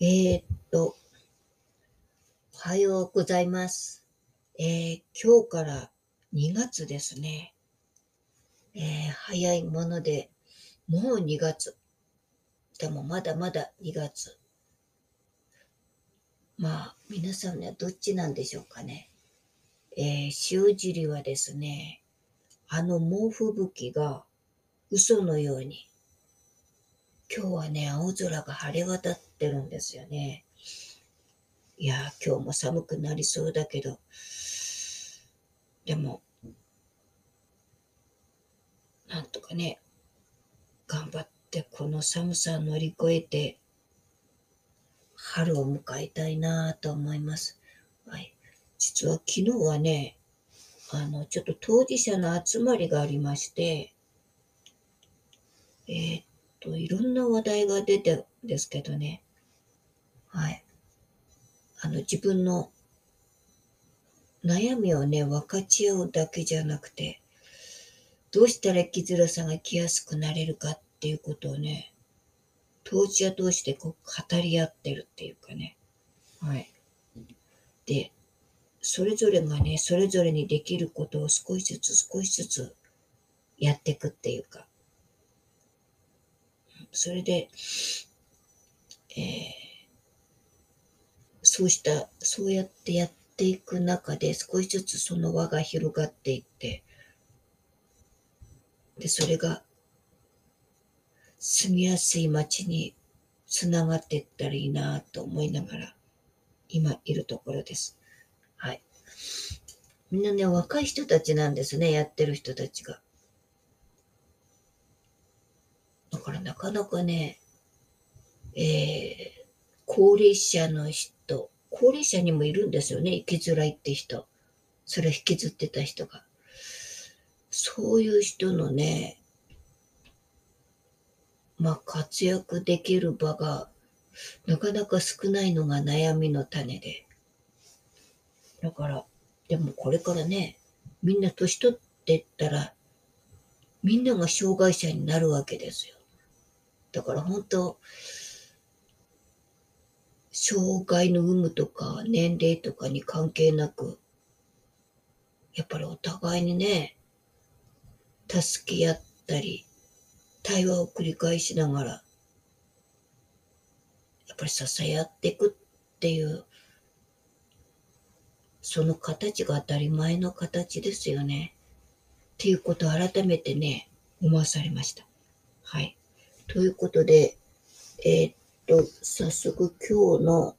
えー、っと、おはようございます。えー今日から2月ですね。えー早いもので、もう2月。でもまだまだ2月。まあ、皆さんはどっちなんでしょうかね。え塩尻はですね、あの猛吹雪が嘘のように、今日はね、青空が晴れ渡ってるんですよね。いやー、今日も寒くなりそうだけど、でも、なんとかね、頑張ってこの寒さを乗り越えて、春を迎えたいなと思います。はい。実は昨日はね、あの、ちょっと当事者の集まりがありまして、えーと、いろんな話題が出てるんですけどね、はい。あの、自分の悩みをね、分かち合うだけじゃなくて、どうしたら生きづらさが来やすくなれるかっていうことをね、当事者同士でこう語り合ってるっていうかね。はい。で、それぞれがね、それぞれにできることを少しずつ少しずつやっていくっていうか。それで、えーそうした、そうやってやっていく中で少しずつその輪が広がっていって、で、それが住みやすい街につながっていったらいいなと思いながら今いるところです。はい。みんなね、若い人たちなんですね、やってる人たちが。だからなかなかね、えー、高齢者の人、高齢者にもいるんですよね、生きづらいって人。それを引きずってた人が。そういう人のね、まあ活躍できる場がなかなか少ないのが悩みの種で。だから、でもこれからね、みんな年取ってったら、みんなが障害者になるわけですよ。だから本当、障害の有無とか年齢とかに関係なく、やっぱりお互いにね、助け合ったり、対話を繰り返しながら、やっぱり支え合っていくっていう、その形が当たり前の形ですよね。っていうことを改めてね、思わされました。はい。ということで、えーっと、早速今日の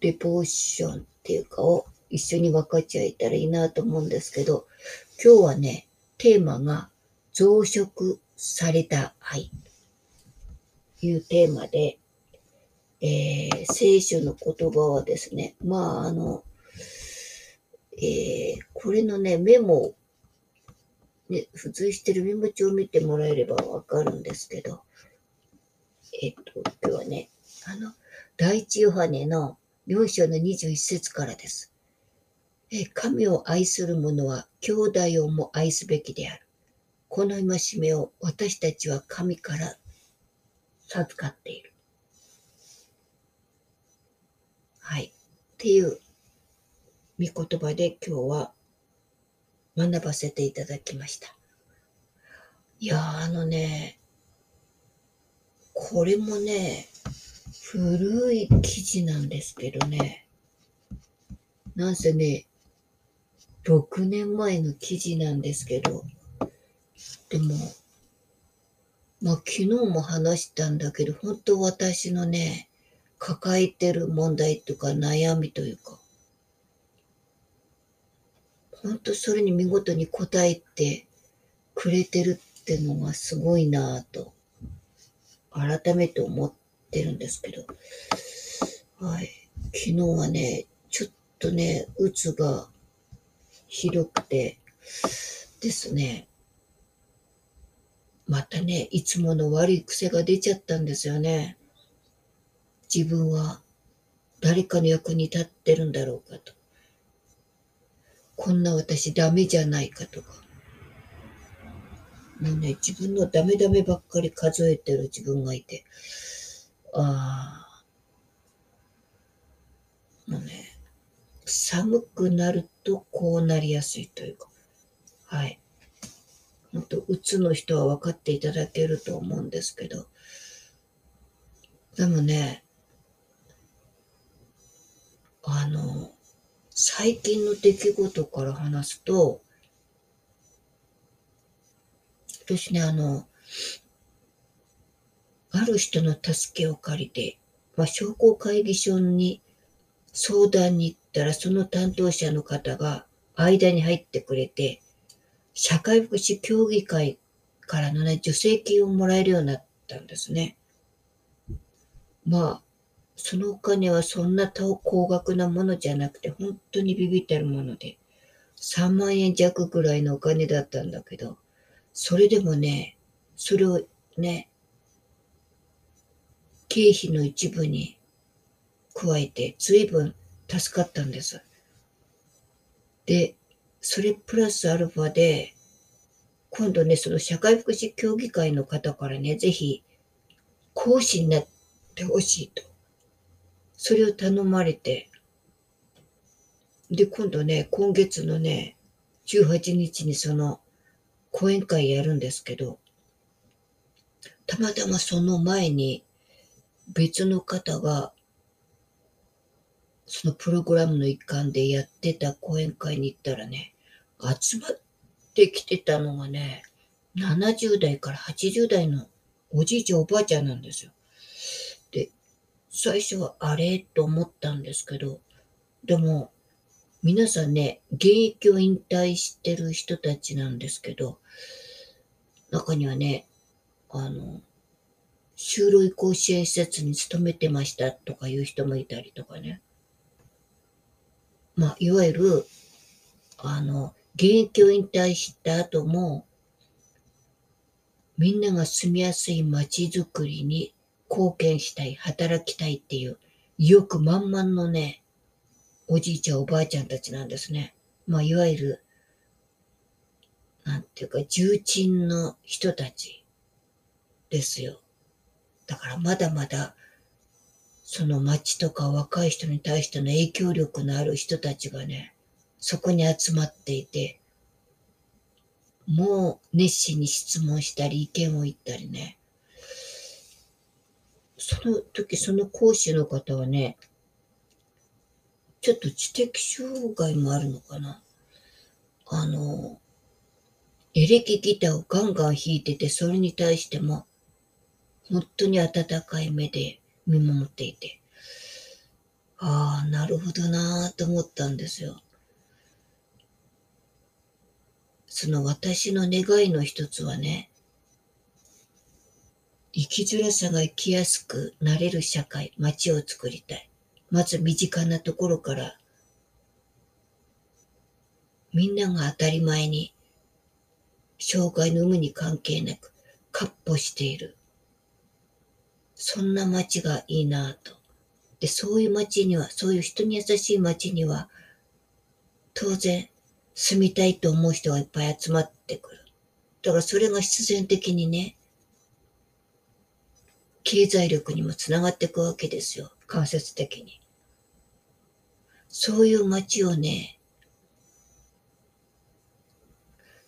レポーションっていうかを一緒に分かち合えたらいいなと思うんですけど、今日はね、テーマが増殖された愛というテーマで、えー聖書の言葉はですね、まああの、えーこれのね、メモ、ね、付随してるメモ帳を見てもらえればわかるんですけど、えっと、今日はね、あの、第一ヨハネの4章の21節からです。え神を愛する者は兄弟をも愛すべきである。この戒めを私たちは神から授かっている。はい。っていう御言葉で今日は学ばせていただきました。いや、あのね、これもね、古い記事なんですけどね、なんせね、6年前の記事なんですけど、でも、まあ昨日も話したんだけど、本当私のね、抱えてる問題とか悩みというか、本当それに見事に答えてくれてるってのがすごいなぁと、改めて思ってるんですけど、はい。昨日はね、ちょっとね、うつがひどくてですね、またね、いつもの悪い癖が出ちゃったんですよね。自分は誰かの役に立ってるんだろうかと。こんな私ダメじゃないかとか。もうね、自分のダメダメばっかり数えてる自分がいて。ああ、もうね、寒くなるとこうなりやすいというか、はい。本当うつの人は分かっていただけると思うんですけど、でもね、あの、最近の出来事から話すと、私ね、あの、ある人の助けを借りて、まあ、商工会議所に相談に行ったら、その担当者の方が間に入ってくれて、社会福祉協議会からのね、助成金をもらえるようになったんですね。まあ、そのお金はそんな高額なものじゃなくて、本当にビビってるもので、3万円弱ぐらいのお金だったんだけど、それでもね、それをね、経費の一部に加えて、随分助かったんです。で、それプラスアルファで、今度ね、その社会福祉協議会の方からね、ぜひ講師になってほしいと。それを頼まれて、で、今度ね、今月のね、18日にその講演会やるんですけど、たまたまその前に別の方がそのプログラムの一環でやってた講演会に行ったらね、集まってきてたのがね、70代から80代のおじいちゃんおばあちゃんなんですよ。で、最初はあれと思ったんですけど、でも、皆さんね、現役を引退してる人たちなんですけど、中にはね、あの、就労移行支援施設に勤めてましたとかいう人もいたりとかね。まあ、いわゆる、あの、現役を引退した後も、みんなが住みやすい街づくりに貢献したい、働きたいっていう意欲満々のね、おじいちゃんおばあちゃんたちなんですね。まあ、いわゆる、なんていうか、重鎮の人たちですよ。だからまだまだ、その街とか若い人に対しての影響力のある人たちがね、そこに集まっていて、もう熱心に質問したり意見を言ったりね。その時、その講師の方はね、ちょっと知的障害もあるのかな。あの、エレキギターをガンガン弾いてて、それに対しても、本当に温かい目で見守っていて、ああ、なるほどなぁと思ったんですよ。その私の願いの一つはね、生きづらさが生きやすくなれる社会、街を作りたい。まず身近なところから、みんなが当たり前に、障害の有無に関係なく、かっ歩している。そんな街がいいなぁと。で、そういう街には、そういう人に優しい街には、当然、住みたいと思う人がいっぱい集まってくる。だからそれが必然的にね、経済力にもつながっていくわけですよ。間接的に。そういう街をね、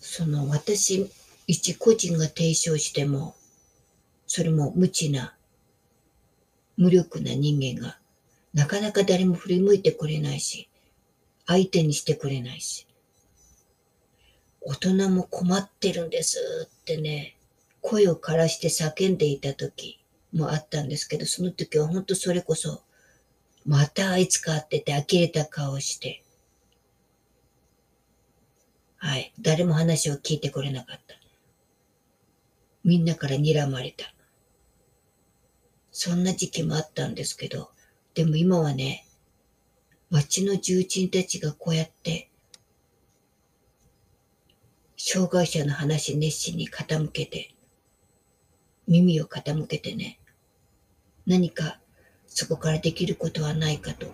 その私一個人が提唱しても、それも無知な、無力な人間が、なかなか誰も振り向いてくれないし、相手にしてくれないし。大人も困ってるんですってね、声を枯らして叫んでいた時もあったんですけど、その時は本当それこそ、またあいつか会ってて呆れた顔して、はい。誰も話を聞いてくれなかった。みんなから睨まれた。そんな時期もあったんですけど、でも今はね、町の重鎮たちがこうやって障害者の話熱心に傾けて、耳を傾けてね、何かそこからできることはないかと。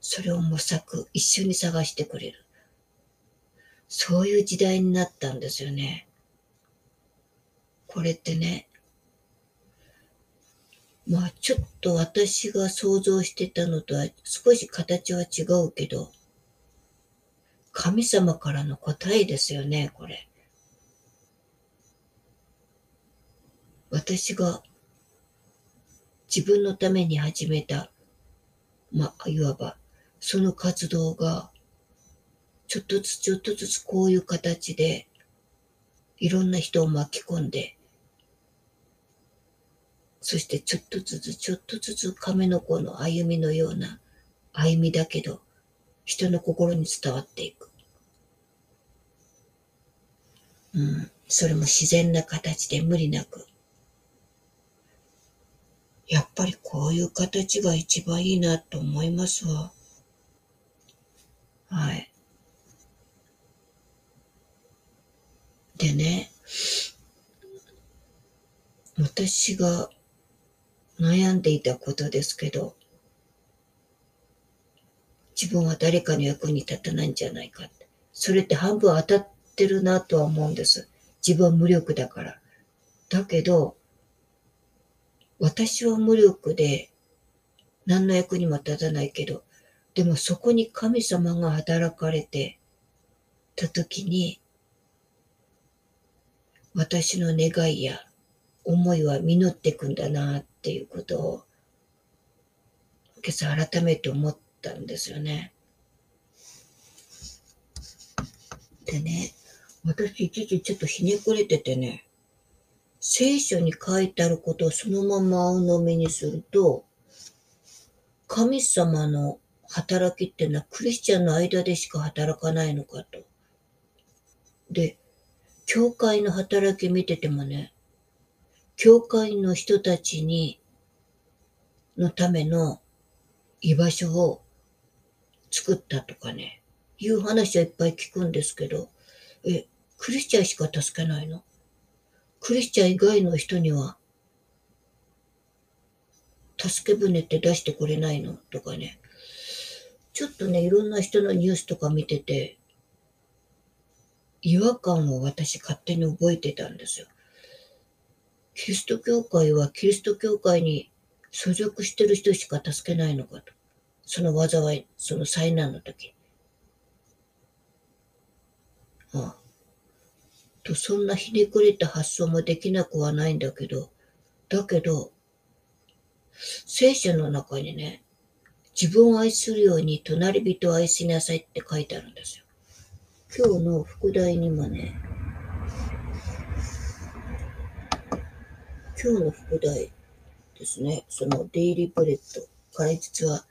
それを模索、一緒に探してくれる。そういう時代になったんですよね。これってね、まあちょっと私が想像してたのとは少し形は違うけど、神様からの答えですよね、これ。私が自分のために始めた、まあ、いわば、その活動が、ちょっとずつちょっとずつこういう形で、いろんな人を巻き込んで、そしてちょっとずつちょっとずつ亀の子の歩みのような歩みだけど、人の心に伝わっていく。うん、それも自然な形で無理なく。やっぱりこういう形が一番いいなと思いますわ。はい。でね、私が悩んでいたことですけど、自分は誰かの役に立たないんじゃないかって。それって半分当たってるなとは思うんです。自分は無力だから。だけど、私は無力で何の役にも立たないけど、でもそこに神様が働かれてた時に、私の願いや思いは実っていくんだなっていうことを今朝改めて思ったんですよね。でね、私一時ちょっとひねくれててね、聖書に書いてあることをそのまま鵜呑みにすると、神様の働きっていうのはクリスチャンの間でしか働かないのかと。で、教会の働き見ててもね、教会の人たちに、のための居場所を作ったとかね、いう話はいっぱい聞くんですけど、え、クリスチャンしか助けないの？クリスチャン以外の人には、助け舟って出してくれないの？とかね。ちょっとね、いろんな人のニュースとか見てて、違和感を私勝手に覚えてたんですよ。キリスト教会はキリスト教会に所属してる人しか助けないのかと。その災い、その災難の時。ああと、そんなひねくれた発想もできなくはないんだけど、だけど、聖書の中にね、自分を愛するように隣人を愛しなさいって書いてあるんですよ。今日の副題にもね、今日の副題ですね、そのデイリーブレッドから実は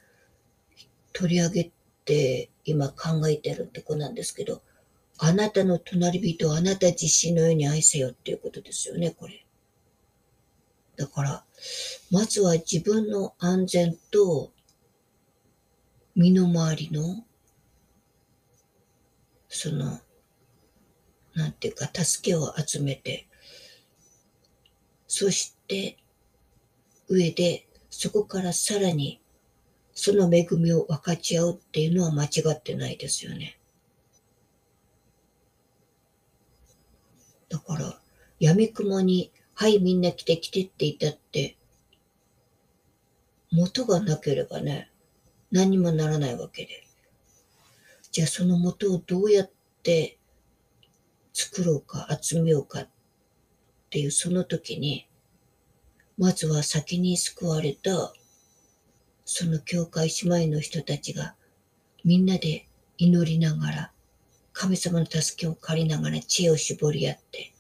取り上げて今考えてるとこなんですけど、あなたの隣人をあなた自身のように愛せよっていうことですよね、これ。だから、まずは自分の安全と身の回りの、その、なんていうか、助けを集めて、そして上でそこからさらにその恵みを分かち合うっていうのは間違ってないですよね。だから、闇雲に、はい、みんな来て来てって言ったって、元がなければね、何にもならないわけで。じゃあその元をどうやって作ろうか、集めようかっていうその時に、まずは先に救われた、その教会姉妹の人たちが、みんなで祈りながら、神様の助けを借りながら知恵を絞り合って、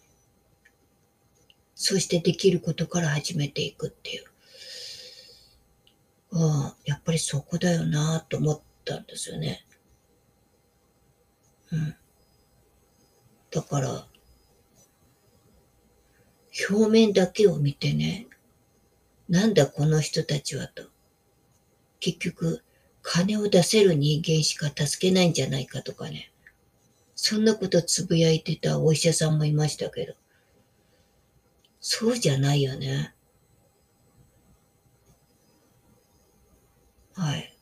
そしてできることから始めていくっていう。ああ、やっぱりそこだよなと思ったんですよね。うん。だから、表面だけを見てね、なんだこの人たちはと。結局、金を出せる人間しか助けないんじゃないかとかね。そんなことつぶやいてたお医者さんもいましたけど。そうじゃないよね。はい。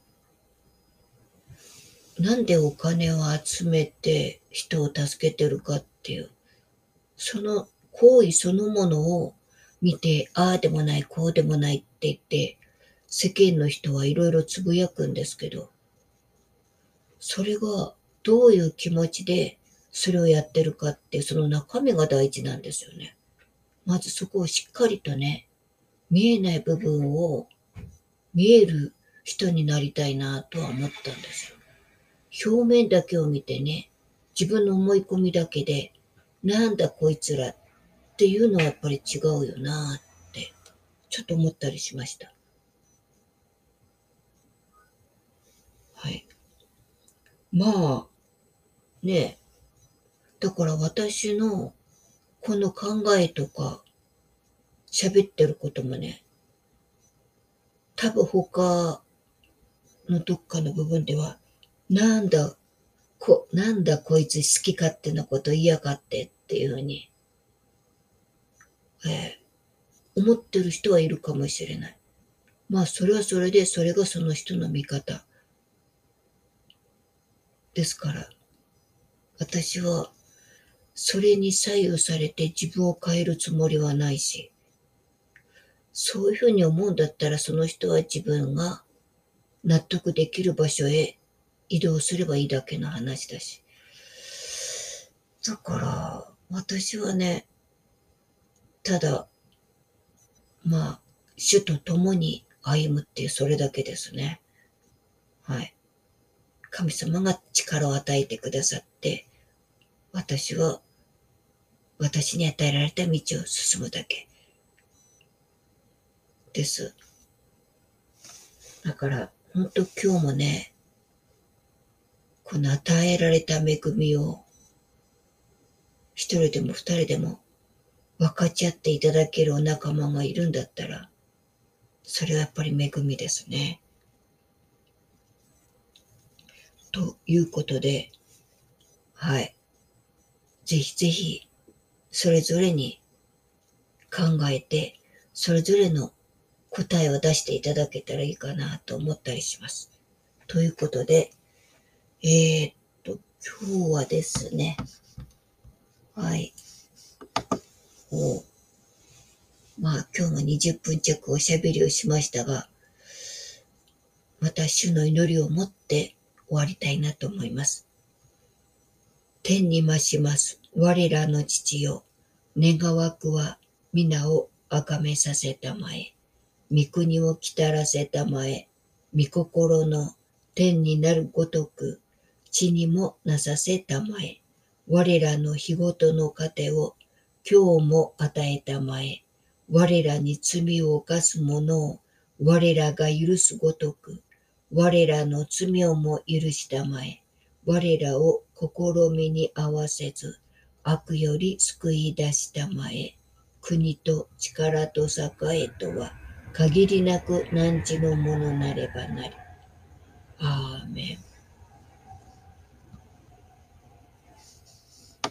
なんでお金を集めて人を助けてるかっていう、その行為そのものを見て、ああでもない、こうでもないって言って、世間の人はいろいろつぶやくんですけど、それがどういう気持ちでそれをやってるかって、その中身が大事なんですよね。まずそこをしっかりとね、見えない部分を見える人になりたいなとは思ったんですよ。表面だけを見てね、自分の思い込みだけで、なんだこいつらっていうのはやっぱり違うよなって、ちょっと思ったりしました。はい。まあ、ねだから私のこの考えとか喋ってることもね、多分他のどっかの部分では、なんだ、こ、なんだこいつ好き勝手なこと言いやがってっていうふうに、えー、思ってる人はいるかもしれない。まあそれはそれで、それがその人の見方。ですから、私はそれに左右されて自分を変えるつもりはないし、そういうふうに思うんだったらその人は自分が納得できる場所へ移動すればいいだけの話だし。だから、私はね、ただ、まあ、主と共に歩むっていうそれだけですね。はい。神様が力を与えてくださって、私は私に与えられた道を進むだけです。だから、本当今日もね、この与えられた恵みを、一人でも二人でも分かち合っていただけるお仲間がいるんだったら、それはやっぱり恵みですね。ということで、はい。ぜひぜひ、それぞれに考えて、それぞれの答えを出していただけたらいいかなと思ったりします。ということで、えー、っと、今日はですね、はい。おまあ今日も20分弱おしゃべりをしましたが、また主の祈りを持って終わりたいなと思います。天に増します我らの父よ、願わくは皆を崇めさせたまえ。御国を来たらせたまえ。御心の天になるごとく、地にもなさせたまえ。我らの日ごとの糧を今日も与えたまえ。我らに罪を犯す者を我らが許すごとく、我らの罪をも許したまえ、我らを試みに合わせず、悪より救い出したまえ、国と力と栄えとは、限りなく汝のものなればなり。アーメン。